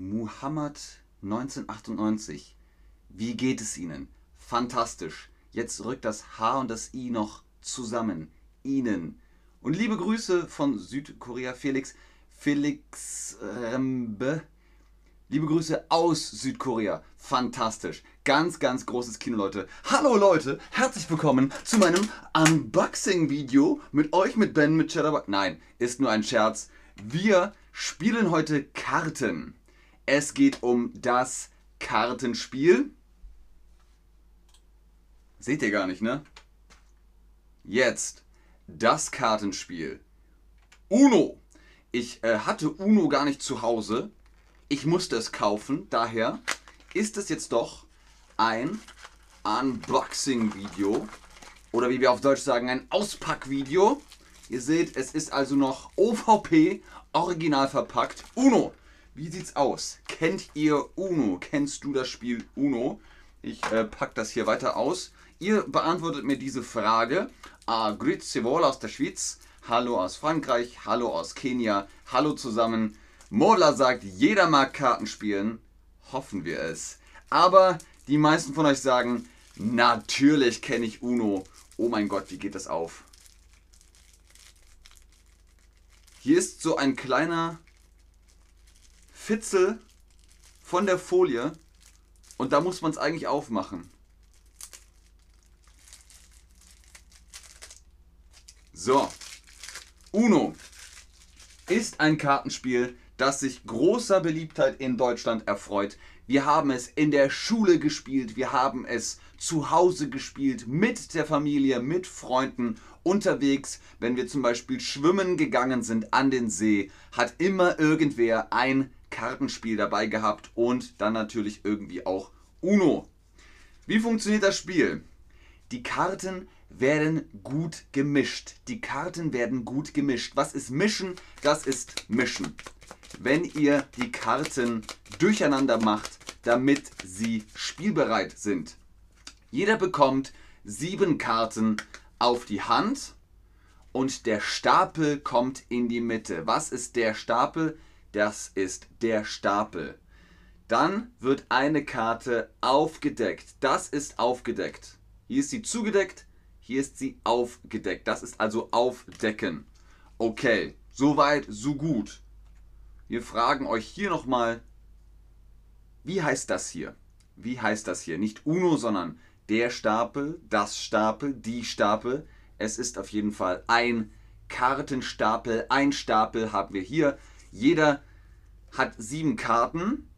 Muhammad 1998. Wie geht es Ihnen? Fantastisch. Jetzt rückt das H und das I noch zusammen. Ihnen. Und liebe Grüße von Südkorea, Felix. Felix Rembe. Liebe Grüße aus Südkorea. Fantastisch. Ganz, ganz großes Kino, Leute. Hallo Leute, herzlich willkommen zu meinem Unboxing-Video mit euch, mit Ben, mit Chatterbug. Nein, ist nur ein Scherz. Wir spielen heute Karten. Es geht um das Kartenspiel. Seht ihr gar nicht, ne? Jetzt das Kartenspiel. Uno. Ich äh, hatte Uno gar nicht zu Hause. Ich musste es kaufen. Daher ist es jetzt doch ein Unboxing-Video. Oder wie wir auf Deutsch sagen, ein Auspackvideo. Ihr seht, es ist also noch OVP, original verpackt. Uno. Wie sieht's aus? Kennt ihr Uno? Kennst du das Spiel Uno? Ich äh, pack das hier weiter aus. Ihr beantwortet mir diese Frage. Ah, grüezi wohl aus der Schweiz. Hallo aus Frankreich. Hallo aus Kenia. Hallo zusammen. Modler sagt, jeder mag Karten spielen. Hoffen wir es. Aber die meisten von euch sagen, natürlich kenne ich Uno. Oh mein Gott, wie geht das auf? Hier ist so ein kleiner Fitzel von der Folie und da muss man es eigentlich aufmachen. So, Uno ist ein Kartenspiel, das sich großer Beliebtheit in Deutschland erfreut. Wir haben es in der Schule gespielt, wir haben es zu Hause gespielt, mit der Familie, mit Freunden, unterwegs, wenn wir zum Beispiel schwimmen gegangen sind an den See, hat immer irgendwer ein Kartenspiel dabei gehabt und dann natürlich irgendwie auch Uno. Wie funktioniert das Spiel? Die Karten werden gut gemischt. Die Karten werden gut gemischt. Was ist mischen? Das ist mischen. Wenn ihr die Karten durcheinander macht, damit sie spielbereit sind. Jeder bekommt sieben Karten auf die Hand und der Stapel kommt in die Mitte. Was ist der Stapel? Das ist der Stapel. Dann wird eine Karte aufgedeckt. Das ist aufgedeckt. Hier ist sie zugedeckt, hier ist sie aufgedeckt. Das ist also aufdecken. Okay, soweit, so gut. Wir fragen euch hier nochmal, wie heißt das hier? Wie heißt das hier? Nicht Uno, sondern der Stapel, das Stapel, die Stapel. Es ist auf jeden Fall ein Kartenstapel. Ein Stapel haben wir hier. Jeder hat sieben Karten.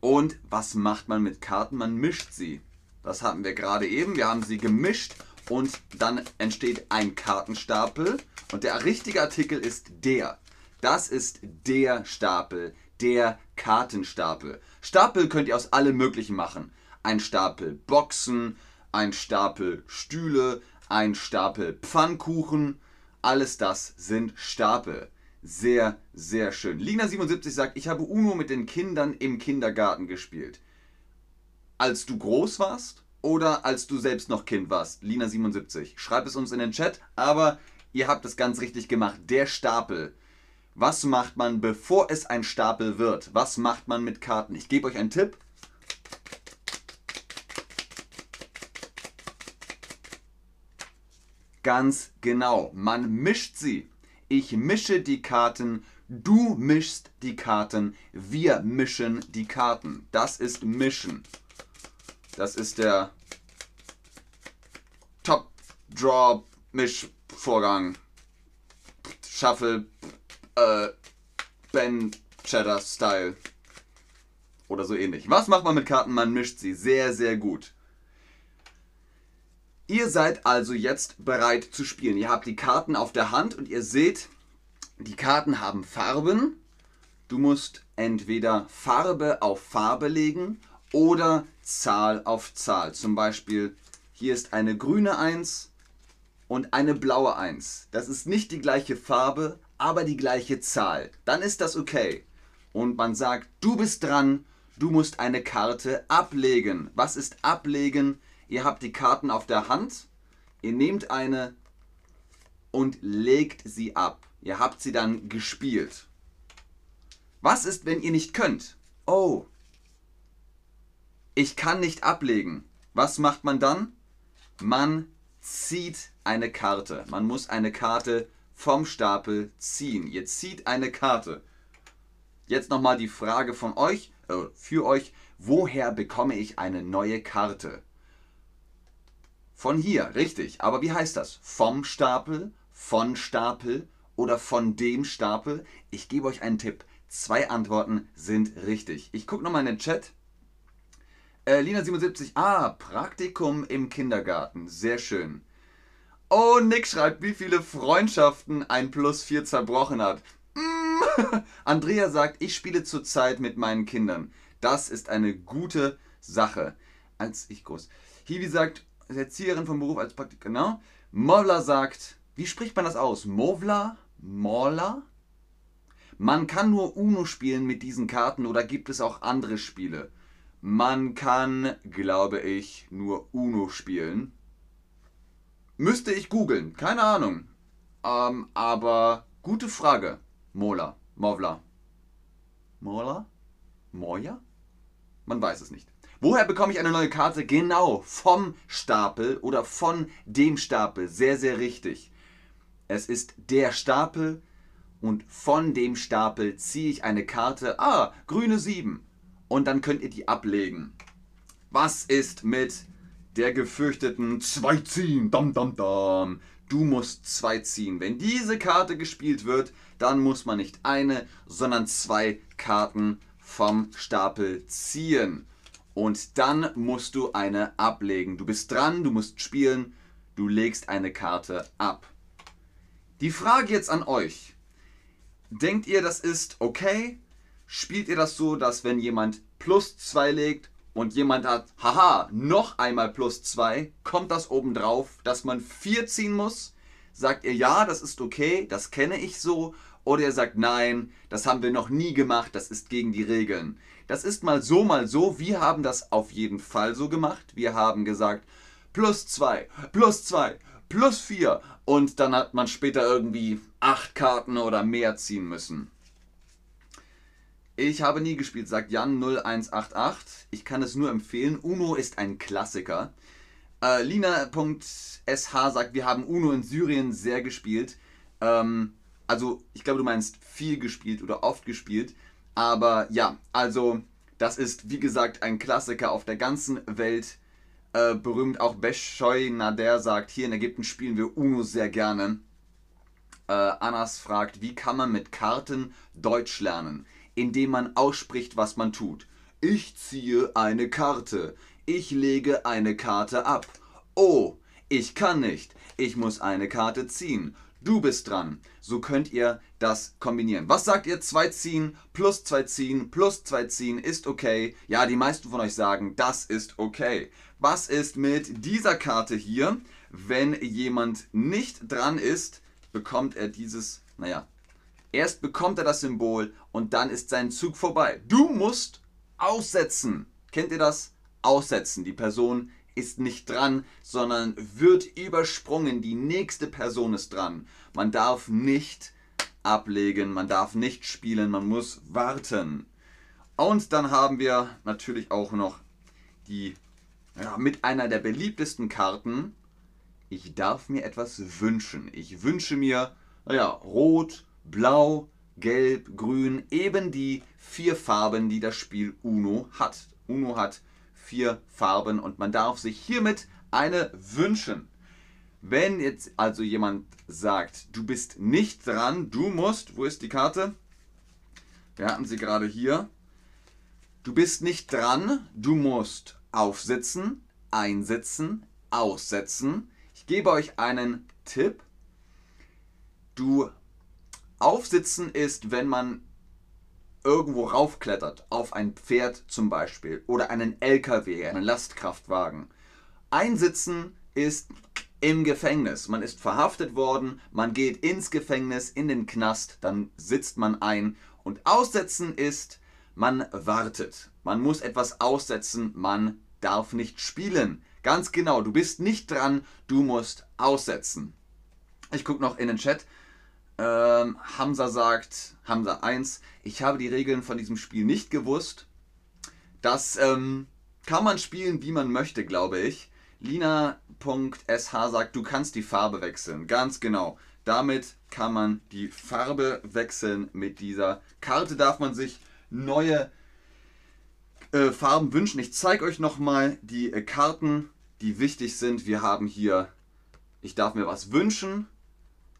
Und was macht man mit Karten? Man mischt sie. Das hatten wir gerade eben. Wir haben sie gemischt und dann entsteht ein Kartenstapel. Und der richtige Artikel ist der. Das ist der Stapel, der Kartenstapel. Stapel könnt ihr aus allem Möglichen machen. Ein Stapel Boxen, ein Stapel Stühle, ein Stapel Pfannkuchen. Alles das sind Stapel. Sehr, sehr schön. Lina77 sagt, ich habe Uno mit den Kindern im Kindergarten gespielt. Als du groß warst oder als du selbst noch Kind warst? Lina77. Schreib es uns in den Chat, aber ihr habt es ganz richtig gemacht. Der Stapel. Was macht man, bevor es ein Stapel wird? Was macht man mit Karten? Ich gebe euch einen Tipp. Ganz genau. Man mischt sie. Ich mische die Karten, du mischst die Karten, wir mischen die Karten. Das ist Mischen. Das ist der Top Draw Mischvorgang. Shuffle äh, Ben Cheddar Style. Oder so ähnlich. Was macht man mit Karten? Man mischt sie sehr, sehr gut. Ihr seid also jetzt bereit zu spielen. Ihr habt die Karten auf der Hand und ihr seht, die Karten haben Farben. Du musst entweder Farbe auf Farbe legen oder Zahl auf Zahl. Zum Beispiel, hier ist eine grüne 1 und eine blaue 1. Das ist nicht die gleiche Farbe, aber die gleiche Zahl. Dann ist das okay. Und man sagt, du bist dran, du musst eine Karte ablegen. Was ist ablegen? Ihr habt die Karten auf der Hand, ihr nehmt eine und legt sie ab. Ihr habt sie dann gespielt. Was ist, wenn ihr nicht könnt? Oh, ich kann nicht ablegen. Was macht man dann? Man zieht eine Karte. Man muss eine Karte vom Stapel ziehen. Ihr zieht eine Karte. Jetzt nochmal die Frage von euch, äh, für euch, woher bekomme ich eine neue Karte? Von hier, richtig. Aber wie heißt das? Vom Stapel, von Stapel oder von dem Stapel? Ich gebe euch einen Tipp. Zwei Antworten sind richtig. Ich gucke nochmal in den Chat. Äh, Lina77, ah, Praktikum im Kindergarten. Sehr schön. Oh, Nick schreibt, wie viele Freundschaften ein Plus 4 zerbrochen hat. Mm. Andrea sagt, ich spiele zurzeit mit meinen Kindern. Das ist eine gute Sache. Als ich groß. Hiwi sagt, Erzieherin vom Beruf als Praktiker, genau. Movla sagt, wie spricht man das aus? Movla? Morla? Man kann nur Uno spielen mit diesen Karten oder gibt es auch andere Spiele? Man kann, glaube ich, nur Uno spielen. Müsste ich googeln, keine Ahnung. Ähm, aber gute Frage. Mola, Movla. Mola? Moja? Man weiß es nicht. Woher bekomme ich eine neue Karte? Genau, vom Stapel oder von dem Stapel. Sehr, sehr richtig. Es ist der Stapel und von dem Stapel ziehe ich eine Karte. Ah, grüne 7. Und dann könnt ihr die ablegen. Was ist mit der gefürchteten 2 ziehen? Dam, dam, dam. Du musst 2 ziehen. Wenn diese Karte gespielt wird, dann muss man nicht eine, sondern zwei Karten vom Stapel ziehen. Und dann musst du eine ablegen. Du bist dran, du musst spielen, du legst eine Karte ab. Die Frage jetzt an euch. Denkt ihr, das ist okay? Spielt ihr das so, dass wenn jemand plus 2 legt und jemand hat, haha, noch einmal plus 2, kommt das obendrauf, dass man 4 ziehen muss? Sagt ihr, ja, das ist okay, das kenne ich so. Oder ihr sagt, nein, das haben wir noch nie gemacht, das ist gegen die Regeln. Das ist mal so, mal so. Wir haben das auf jeden Fall so gemacht. Wir haben gesagt, plus 2, plus 2, plus 4. Und dann hat man später irgendwie 8 Karten oder mehr ziehen müssen. Ich habe nie gespielt, sagt Jan0188. Ich kann es nur empfehlen. Uno ist ein Klassiker. Äh, Lina.sh sagt, wir haben Uno in Syrien sehr gespielt. Ähm, also, ich glaube, du meinst viel gespielt oder oft gespielt. Aber ja, also das ist wie gesagt ein Klassiker auf der ganzen Welt. Äh, berühmt auch Beshoy Nader sagt, hier in Ägypten spielen wir Uno sehr gerne. Äh, Anas fragt, wie kann man mit Karten Deutsch lernen? Indem man ausspricht, was man tut. Ich ziehe eine Karte. Ich lege eine Karte ab. Oh, ich kann nicht. Ich muss eine Karte ziehen. Du bist dran. So könnt ihr das kombinieren. Was sagt ihr? 2 ziehen, plus 2 ziehen, plus 2 ziehen ist okay. Ja, die meisten von euch sagen, das ist okay. Was ist mit dieser Karte hier? Wenn jemand nicht dran ist, bekommt er dieses, naja, erst bekommt er das Symbol und dann ist sein Zug vorbei. Du musst aussetzen. Kennt ihr das? Aussetzen. Die Person ist nicht dran, sondern wird übersprungen. Die nächste Person ist dran. Man darf nicht ablegen, man darf nicht spielen, man muss warten. Und dann haben wir natürlich auch noch die ja, mit einer der beliebtesten Karten. Ich darf mir etwas wünschen. Ich wünsche mir, naja, rot, blau, gelb, grün, eben die vier Farben, die das Spiel Uno hat. Uno hat vier Farben und man darf sich hiermit eine wünschen. Wenn jetzt also jemand sagt, du bist nicht dran, du musst, wo ist die Karte? Wir hatten sie gerade hier. Du bist nicht dran, du musst aufsitzen, einsitzen, aussetzen. Ich gebe euch einen Tipp. Du aufsitzen ist, wenn man irgendwo raufklettert, auf ein Pferd zum Beispiel oder einen LKW, einen Lastkraftwagen. Einsitzen ist im Gefängnis. Man ist verhaftet worden, man geht ins Gefängnis, in den Knast, dann sitzt man ein. Und aussetzen ist, man wartet. Man muss etwas aussetzen, man darf nicht spielen. Ganz genau, du bist nicht dran, du musst aussetzen. Ich gucke noch in den Chat. Ähm, Hamza sagt, Hamza 1, ich habe die Regeln von diesem Spiel nicht gewusst. Das ähm, kann man spielen, wie man möchte, glaube ich. Lina.sh sagt, du kannst die Farbe wechseln. Ganz genau. Damit kann man die Farbe wechseln mit dieser Karte. Darf man sich neue äh, Farben wünschen. Ich zeige euch nochmal die äh, Karten, die wichtig sind. Wir haben hier, ich darf mir was wünschen.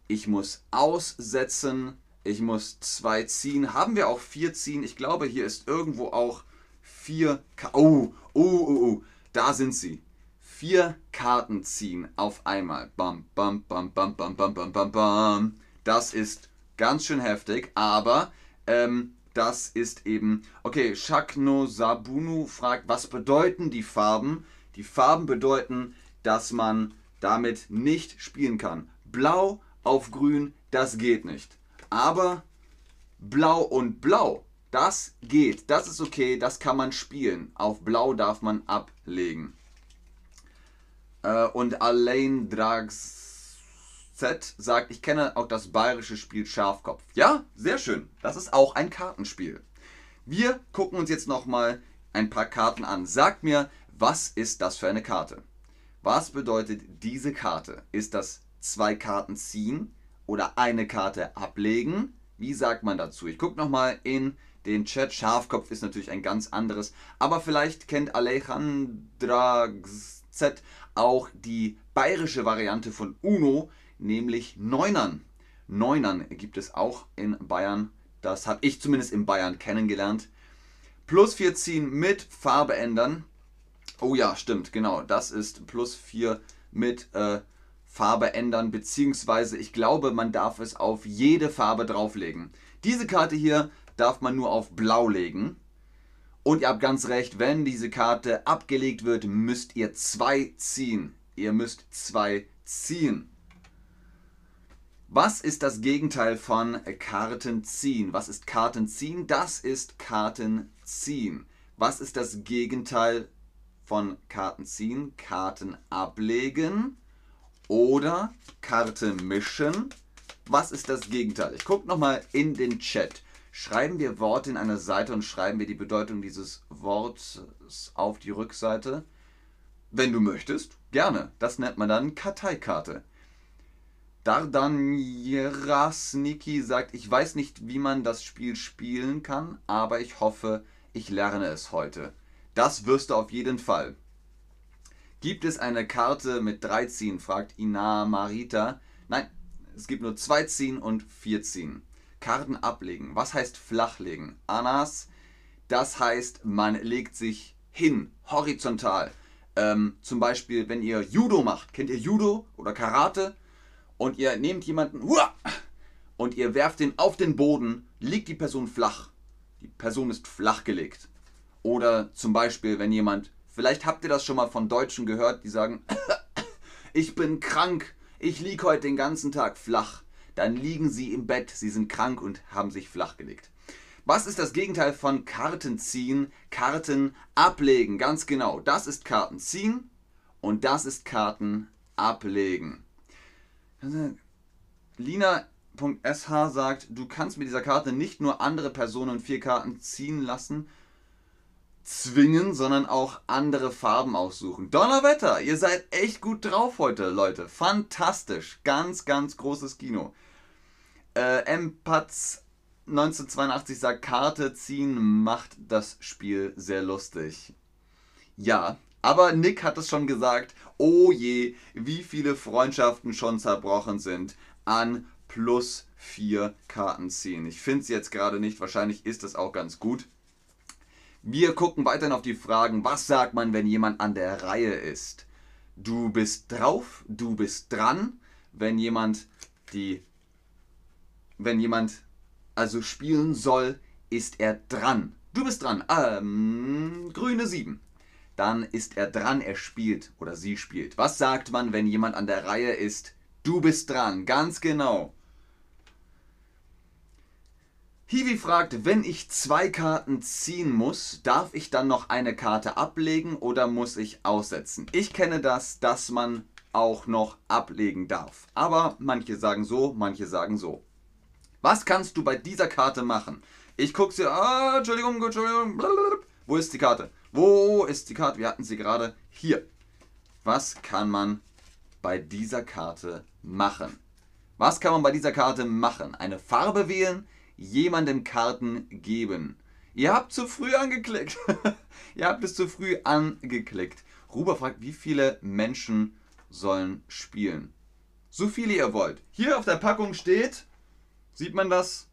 Ich muss aussetzen. Ich muss zwei ziehen. Haben wir auch vier ziehen? Ich glaube, hier ist irgendwo auch vier. Ka oh, oh, oh, oh. Da sind sie. Vier Karten ziehen auf einmal. Bam, bam, bam, bam, bam, bam, bam, bam, bam. Das ist ganz schön heftig, aber ähm, das ist eben. Okay, Shakno Sabunu fragt, was bedeuten die Farben? Die Farben bedeuten, dass man damit nicht spielen kann. Blau auf grün, das geht nicht. Aber blau und blau, das geht. Das ist okay, das kann man spielen. Auf blau darf man ablegen. Äh, und Alain Drags Z sagt, ich kenne auch das bayerische Spiel Schafkopf. Ja, sehr schön. Das ist auch ein Kartenspiel. Wir gucken uns jetzt nochmal ein paar Karten an. Sagt mir, was ist das für eine Karte? Was bedeutet diese Karte? Ist das zwei Karten ziehen oder eine Karte ablegen? Wie sagt man dazu? Ich gucke nochmal in den Chat. Schafkopf ist natürlich ein ganz anderes. Aber vielleicht kennt Alejandra Z auch die bayerische Variante von Uno nämlich Neunern. Neunern gibt es auch in Bayern. Das habe ich zumindest in Bayern kennengelernt. Plus 4 ziehen mit Farbe ändern. Oh ja, stimmt, genau. Das ist plus 4 mit äh, Farbe ändern. Beziehungsweise ich glaube, man darf es auf jede Farbe drauflegen. Diese Karte hier darf man nur auf Blau legen. Und ihr habt ganz recht, wenn diese Karte abgelegt wird, müsst ihr zwei ziehen. Ihr müsst zwei ziehen. Was ist das Gegenteil von Karten ziehen? Was ist Karten ziehen? Das ist Karten ziehen. Was ist das Gegenteil von Karten ziehen? Karten ablegen oder Karte mischen. Was ist das Gegenteil? Ich gucke nochmal in den Chat. Schreiben wir Worte in einer Seite und schreiben wir die Bedeutung dieses Wortes auf die Rückseite. Wenn du möchtest, gerne. Das nennt man dann Karteikarte. Dardan Jerasniki sagt, ich weiß nicht, wie man das Spiel spielen kann, aber ich hoffe, ich lerne es heute. Das wirst du auf jeden Fall. Gibt es eine Karte mit drei Ziehen? fragt Ina Marita. Nein, es gibt nur zwei Ziehen und vier Ziehen. Karten ablegen. Was heißt flachlegen? Anas, das heißt, man legt sich hin, horizontal. Ähm, zum Beispiel, wenn ihr Judo macht. Kennt ihr Judo oder Karate? und ihr nehmt jemanden und ihr werft ihn auf den Boden, liegt die Person flach. Die Person ist flach gelegt. Oder zum Beispiel, wenn jemand, vielleicht habt ihr das schon mal von Deutschen gehört, die sagen, ich bin krank, ich liege heute den ganzen Tag flach. Dann liegen sie im Bett, sie sind krank und haben sich flach gelegt. Was ist das Gegenteil von Karten ziehen? Karten ablegen, ganz genau. Das ist Karten ziehen und das ist Karten ablegen. Lina.sh sagt, du kannst mit dieser Karte nicht nur andere Personen vier Karten ziehen lassen, zwingen, sondern auch andere Farben aussuchen. Donnerwetter, ihr seid echt gut drauf heute, Leute. Fantastisch. Ganz, ganz großes Kino. Äh, Empatz 1982 sagt, Karte ziehen macht das Spiel sehr lustig. Ja, aber Nick hat es schon gesagt, oh je, wie viele Freundschaften schon zerbrochen sind an plus vier Karten ziehen. Ich finde es jetzt gerade nicht, wahrscheinlich ist es auch ganz gut. Wir gucken weiterhin auf die Fragen, was sagt man, wenn jemand an der Reihe ist? Du bist drauf, du bist dran. Wenn jemand die, wenn jemand also spielen soll, ist er dran. Du bist dran. Ähm, grüne 7 dann ist er dran, er spielt oder sie spielt. Was sagt man, wenn jemand an der Reihe ist? Du bist dran, ganz genau. Hiwi fragt, wenn ich zwei Karten ziehen muss, darf ich dann noch eine Karte ablegen oder muss ich aussetzen? Ich kenne das, dass man auch noch ablegen darf. Aber manche sagen so, manche sagen so. Was kannst du bei dieser Karte machen? Ich gucke sie, ah, Entschuldigung, Entschuldigung, blablabla. wo ist die Karte? Wo ist die Karte? Wir hatten sie gerade hier. Was kann man bei dieser Karte machen? Was kann man bei dieser Karte machen? Eine Farbe wählen, jemandem Karten geben. Ihr habt zu früh angeklickt. Ihr habt es zu früh angeklickt. Ruber fragt, wie viele Menschen sollen spielen? So viele ihr wollt. Hier auf der Packung steht, sieht man das?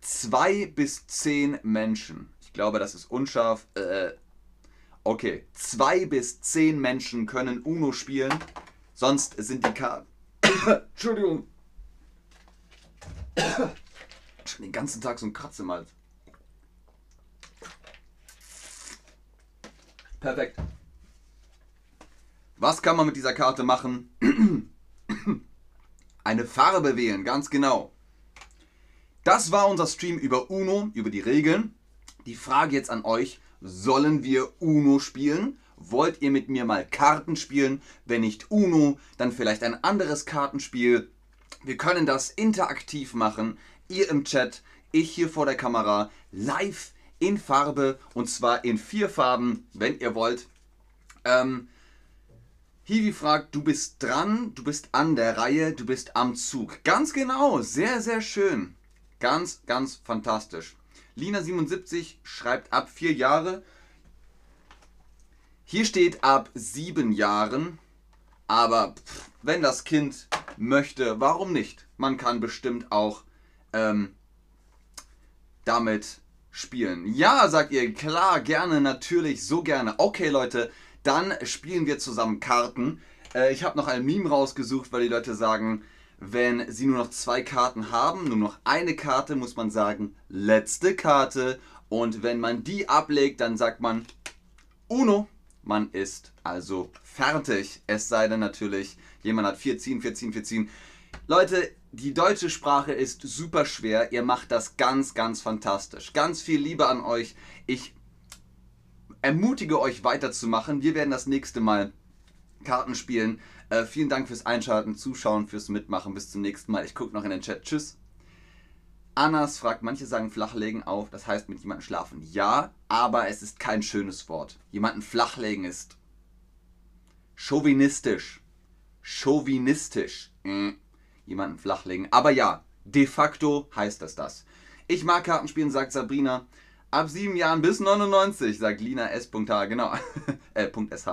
Zwei bis zehn Menschen. Ich glaube, das ist unscharf. Äh, okay, zwei bis zehn Menschen können Uno spielen. Sonst sind die Karten. Entschuldigung. Schon den ganzen Tag so ein Kratz im Hals. Perfekt. Was kann man mit dieser Karte machen? Eine Farbe wählen, ganz genau. Das war unser Stream über Uno, über die Regeln. Die Frage jetzt an euch, sollen wir Uno spielen? Wollt ihr mit mir mal Karten spielen? Wenn nicht Uno, dann vielleicht ein anderes Kartenspiel. Wir können das interaktiv machen. Ihr im Chat, ich hier vor der Kamera, live in Farbe und zwar in vier Farben, wenn ihr wollt. Ähm, Hiwi fragt, du bist dran, du bist an der Reihe, du bist am Zug. Ganz genau, sehr, sehr schön. Ganz, ganz fantastisch. Lina77 schreibt ab vier Jahre. Hier steht ab sieben Jahren, aber pff, wenn das Kind möchte, warum nicht? Man kann bestimmt auch ähm, damit spielen. Ja, sagt ihr, klar, gerne, natürlich, so gerne. Okay, Leute, dann spielen wir zusammen Karten. Äh, ich habe noch ein Meme rausgesucht, weil die Leute sagen, wenn sie nur noch zwei Karten haben, nur noch eine Karte, muss man sagen, letzte Karte. Und wenn man die ablegt, dann sagt man Uno. Man ist also fertig. Es sei denn natürlich, jemand hat vier ziehen, vier ziehen, vier ziehen. Leute, die deutsche Sprache ist super schwer. Ihr macht das ganz, ganz fantastisch. Ganz viel Liebe an euch. Ich ermutige euch weiterzumachen. Wir werden das nächste Mal Karten spielen. Äh, vielen Dank fürs Einschalten, Zuschauen, fürs Mitmachen. Bis zum nächsten Mal. Ich gucke noch in den Chat. Tschüss. Annas fragt, manche sagen flachlegen auf, das heißt mit jemandem schlafen. Ja, aber es ist kein schönes Wort. Jemanden flachlegen ist chauvinistisch. Chauvinistisch. Mhm jemanden flachlegen. Aber ja, de facto heißt das das. Ich mag Kartenspielen, sagt Sabrina. Ab sieben Jahren bis 99, sagt Lina S.H. Genau. äh, .sh.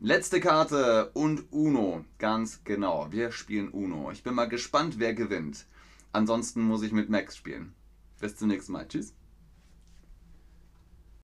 Letzte Karte und Uno. Ganz genau. Wir spielen Uno. Ich bin mal gespannt, wer gewinnt. Ansonsten muss ich mit Max spielen. Bis zum nächsten Mal. Tschüss.